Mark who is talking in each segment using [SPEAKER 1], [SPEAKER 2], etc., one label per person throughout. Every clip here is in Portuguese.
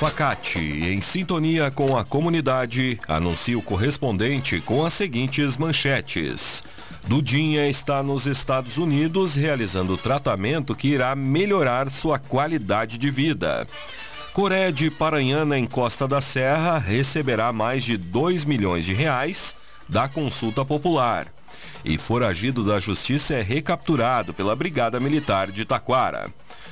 [SPEAKER 1] Facate, em sintonia com a comunidade, anuncia o correspondente com as seguintes manchetes. Dudinha está nos Estados Unidos realizando tratamento que irá melhorar sua qualidade de vida. Coreia de Paranhana, em Costa da Serra, receberá mais de 2 milhões de reais da consulta popular. E foragido da justiça é recapturado pela Brigada Militar de Taquara.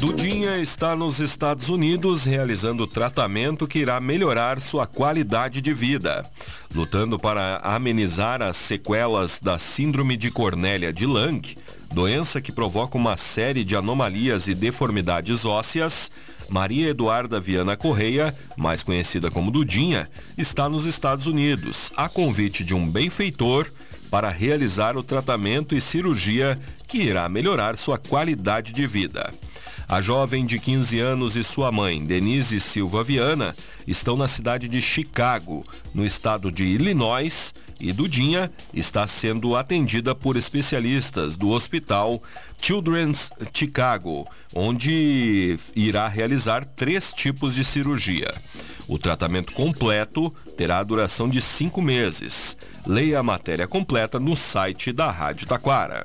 [SPEAKER 1] Dudinha está nos Estados Unidos realizando tratamento que irá melhorar sua qualidade de vida. Lutando para amenizar as sequelas da Síndrome de Cornélia de Lang, doença que provoca uma série de anomalias e deformidades ósseas, Maria Eduarda Viana Correia, mais conhecida como Dudinha, está nos Estados Unidos, a convite de um benfeitor para realizar o tratamento e cirurgia que irá melhorar sua qualidade de vida. A jovem de 15 anos e sua mãe, Denise Silva Viana, estão na cidade de Chicago, no estado de Illinois, e Dudinha está sendo atendida por especialistas do hospital Children's Chicago, onde irá realizar três tipos de cirurgia. O tratamento completo terá a duração de cinco meses. Leia a matéria completa no site da Rádio Taquara.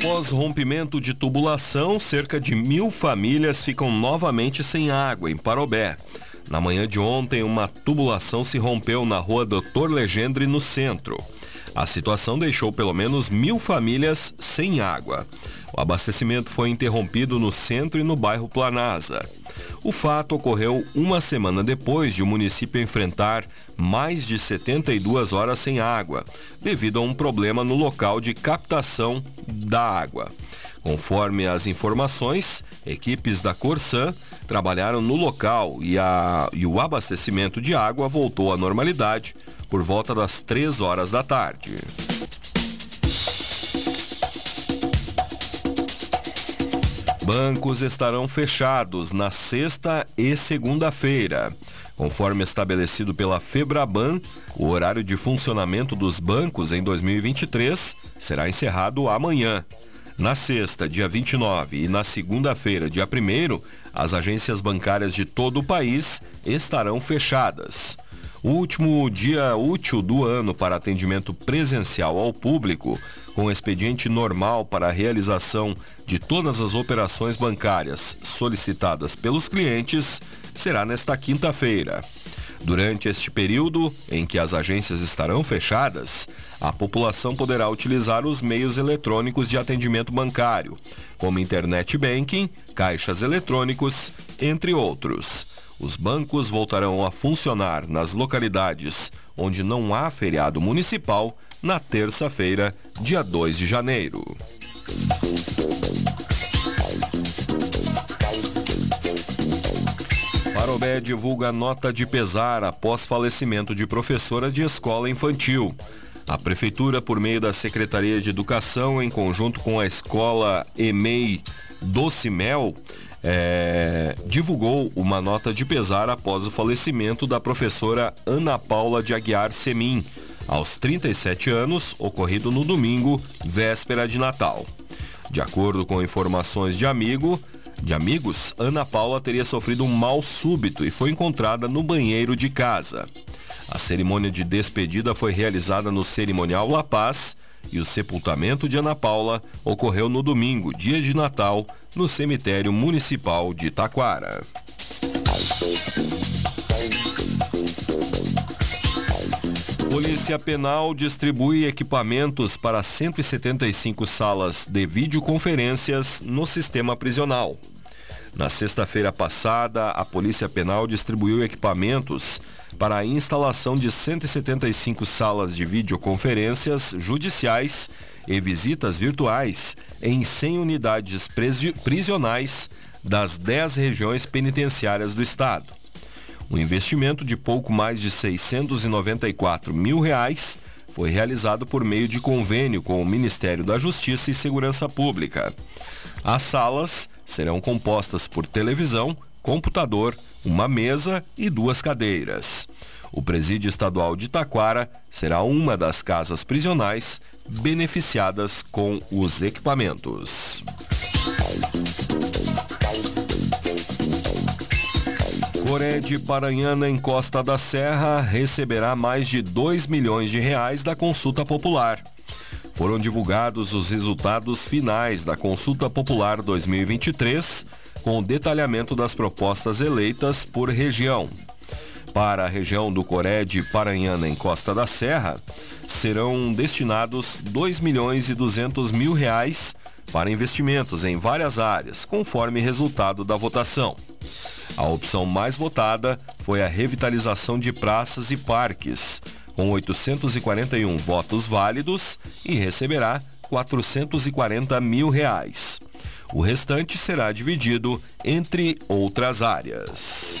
[SPEAKER 1] Após rompimento de tubulação, cerca de mil famílias ficam novamente sem água em Parobé. Na manhã de ontem, uma tubulação se rompeu na rua Doutor Legendre, no centro. A situação deixou pelo menos mil famílias sem água. O abastecimento foi interrompido no centro e no bairro Planasa. O fato ocorreu uma semana depois de o município enfrentar mais de 72 horas sem água, devido a um problema no local de captação da água. Conforme as informações, equipes da Corsan trabalharam no local e, a, e o abastecimento de água voltou à normalidade por volta das 3 horas da tarde. Bancos estarão fechados na sexta e segunda-feira. Conforme estabelecido pela Febraban, o horário de funcionamento dos bancos em 2023 será encerrado amanhã. Na sexta, dia 29, e na segunda-feira, dia 1, as agências bancárias de todo o país estarão fechadas. O último dia útil do ano para atendimento presencial ao público, com expediente normal para a realização de todas as operações bancárias solicitadas pelos clientes, será nesta quinta-feira. Durante este período em que as agências estarão fechadas, a população poderá utilizar os meios eletrônicos de atendimento bancário, como internet banking, caixas eletrônicos, entre outros. Os bancos voltarão a funcionar nas localidades onde não há feriado municipal na terça-feira, dia 2 de janeiro. Parobé divulga nota de pesar após falecimento de professora de escola infantil. A Prefeitura, por meio da Secretaria de Educação, em conjunto com a Escola EMEI Docimel, é, divulgou uma nota de pesar após o falecimento da professora Ana Paula de Aguiar Semin, aos 37 anos, ocorrido no domingo, véspera de Natal. De acordo com informações de amigo, de amigos, Ana Paula teria sofrido um mal súbito e foi encontrada no banheiro de casa. A cerimônia de despedida foi realizada no cerimonial La Paz e o sepultamento de Ana Paula ocorreu no domingo, dia de Natal, no cemitério municipal de Taquara. Polícia Penal distribui equipamentos para 175 salas de videoconferências no sistema prisional. Na sexta-feira passada, a Polícia Penal distribuiu equipamentos para a instalação de 175 salas de videoconferências judiciais e visitas virtuais em 100 unidades prisionais das 10 regiões penitenciárias do estado. Um investimento de pouco mais de 694 mil reais foi realizado por meio de convênio com o Ministério da Justiça e Segurança Pública. As salas serão compostas por televisão, computador, uma mesa e duas cadeiras. O presídio estadual de Taquara será uma das casas prisionais beneficiadas com os equipamentos. Coré de Paranhana, em Costa da Serra, receberá mais de 2 milhões de reais da consulta popular. Foram divulgados os resultados finais da Consulta Popular 2023, com o detalhamento das propostas eleitas por região. Para a região do Coré de Paranhana, em Costa da Serra, serão destinados 2 milhões e 200 mil reais para investimentos em várias áreas, conforme resultado da votação. A opção mais votada foi a revitalização de praças e parques, com 841 votos válidos e receberá 440 mil reais. O restante será dividido entre outras áreas.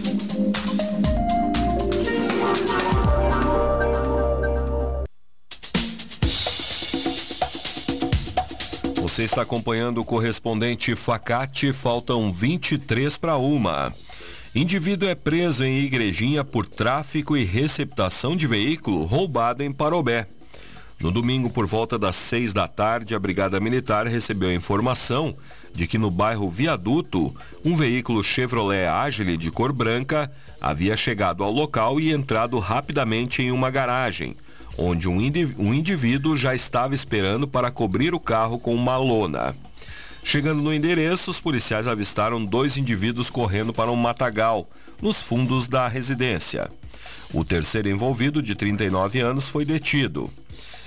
[SPEAKER 1] Você está acompanhando o correspondente Facate, faltam 23 para uma. Indivíduo é preso em Igrejinha por tráfico e receptação de veículo roubado em Parobé. No domingo, por volta das 6 da tarde, a Brigada Militar recebeu a informação de que no bairro Viaduto, um veículo Chevrolet Agile de cor branca havia chegado ao local e entrado rapidamente em uma garagem, onde um, um indivíduo já estava esperando para cobrir o carro com uma lona. Chegando no endereço, os policiais avistaram dois indivíduos correndo para um matagal, nos fundos da residência. O terceiro envolvido, de 39 anos, foi detido.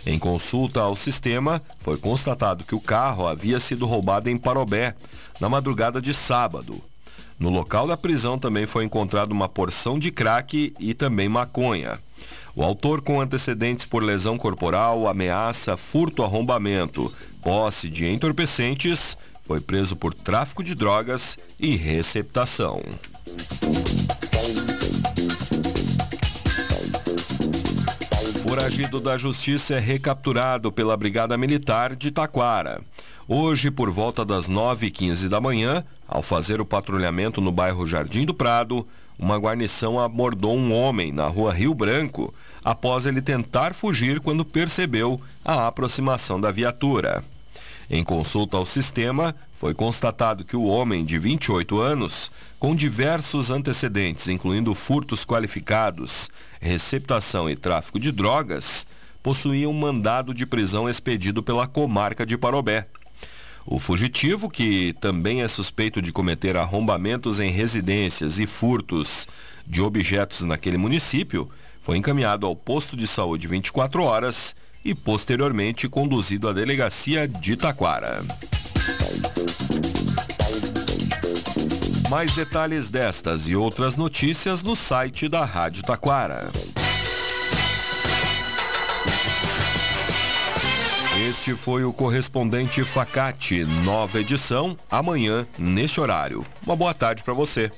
[SPEAKER 1] Em consulta ao sistema, foi constatado que o carro havia sido roubado em Parobé, na madrugada de sábado. No local da prisão também foi encontrada uma porção de crack e também maconha. O autor com antecedentes por lesão corporal, ameaça, furto, arrombamento, posse de entorpecentes, foi preso por tráfico de drogas e receptação. Foragido da Justiça é recapturado pela Brigada Militar de Taquara. Hoje, por volta das 9h15 da manhã, ao fazer o patrulhamento no bairro Jardim do Prado, uma guarnição abordou um homem na rua Rio Branco após ele tentar fugir quando percebeu a aproximação da viatura. Em consulta ao sistema, foi constatado que o homem de 28 anos, com diversos antecedentes, incluindo furtos qualificados, receptação e tráfico de drogas, possuía um mandado de prisão expedido pela comarca de Parobé. O fugitivo, que também é suspeito de cometer arrombamentos em residências e furtos de objetos naquele município, foi encaminhado ao posto de saúde 24 horas e posteriormente conduzido à delegacia de Taquara. Mais detalhes destas e outras notícias no site da Rádio Taquara. Este foi o correspondente Facate, nova edição, amanhã, neste horário. Uma boa tarde para você.